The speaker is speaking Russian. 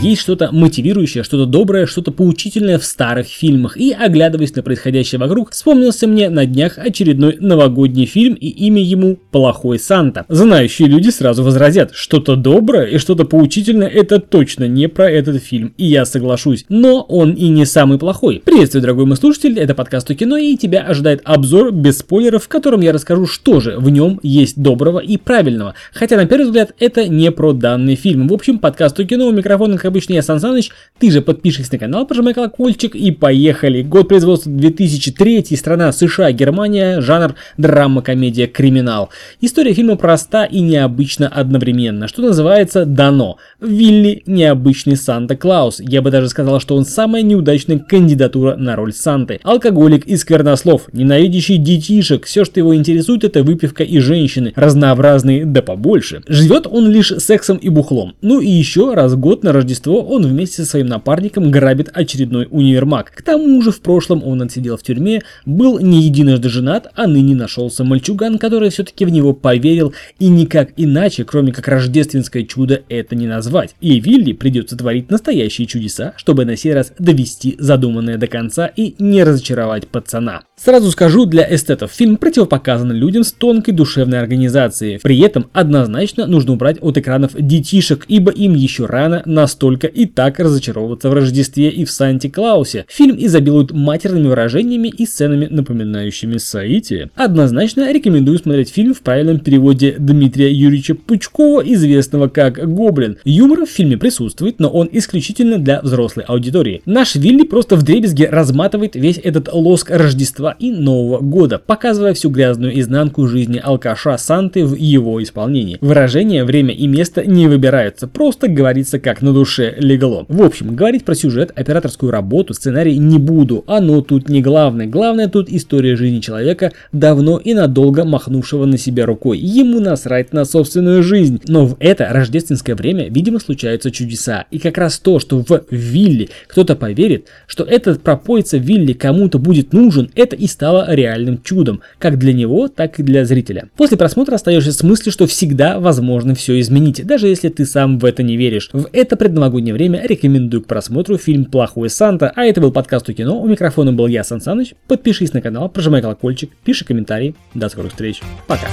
Есть что-то мотивирующее, что-то доброе, что-то поучительное в старых фильмах. И, оглядываясь на происходящее вокруг, вспомнился мне на днях очередной новогодний фильм и имя ему «Плохой Санта». Знающие люди сразу возразят, что-то доброе и что-то поучительное это точно не про этот фильм, и я соглашусь. Но он и не самый плохой. Приветствую, дорогой мой слушатель, это подкаст о кино, и тебя ожидает обзор без спойлеров, в котором я расскажу, что же в нем есть доброго и правильного. Хотя, на первый взгляд, это не про данный фильм. В общем, подкаст о кино, у микрофона, как обычно, я Сан Саныч. Ты же подпишись на канал, прожимай колокольчик и поехали. Год производства 2003, страна США, Германия, жанр драма, комедия, криминал. История фильма проста и необычна одновременно, что называется дано. Вилли необычный Санта-Клаус. Я бы даже сказал, что он самая неудачная кандидатура на роль Санты. Алкоголик и сквернослов, ненавидящий детишек, все, что его интересует, это выпивка и женщины, разнообразные да побольше. Живет он лишь сексом и бухлом. Ну и еще раз в год на Рождество он вместе со своим напарником грабит очередной универмаг. К тому же в прошлом он отсидел в тюрьме, был не единожды женат, а ныне нашелся мальчуган, который все-таки в него поверил и никак иначе, кроме как рождественское чудо, это не назвать. И Вилли придется творить настоящие чудеса, чтобы на сей раз довести задуманное до конца и не разочаровать пацана. Сразу скажу, для эстетов фильм противопоказан людям с тонкой душевной организацией. При этом однозначно нужно убрать от экранов детишек, ибо им еще рано настолько и так разочаровываться в Рождестве и в Санте-Клаусе. Фильм изобилует матерными выражениями и сценами, напоминающими соитие. Однозначно рекомендую смотреть фильм в правильном переводе Дмитрия Юрьевича Пучкова, известного как Гоблин. Юмор в фильме присутствует, но он исключительно для взрослой аудитории. Наш Вилли просто в дребезге разматывает весь этот лоск Рождества и Нового года, показывая всю грязную изнанку жизни алкаша Санты в его исполнении. Выражения, время и место не выбираются, просто говорится как на душе легло. В общем, говорить про сюжет, операторскую работу, сценарий не буду, оно тут не главное. Главное тут история жизни человека, давно и надолго махнувшего на себя рукой. Ему насрать на собственную жизнь. Но в это рождественское время, видимо, случаются чудеса. И как раз то, что в Вилли кто-то поверит, что этот пропоится Вилли кому-то будет нужен, это и стало реальным чудом, как для него, так и для зрителя. После просмотра остаешься с мыслью, что всегда возможно все изменить, даже если ты сам в это не веришь. В это предновогоднее время рекомендую к просмотру фильм «Плохой Санта», а это был подкаст у кино, у микрофона был я, Сан Саныч. Подпишись на канал, прожимай колокольчик, пиши комментарии. До скорых встреч. Пока.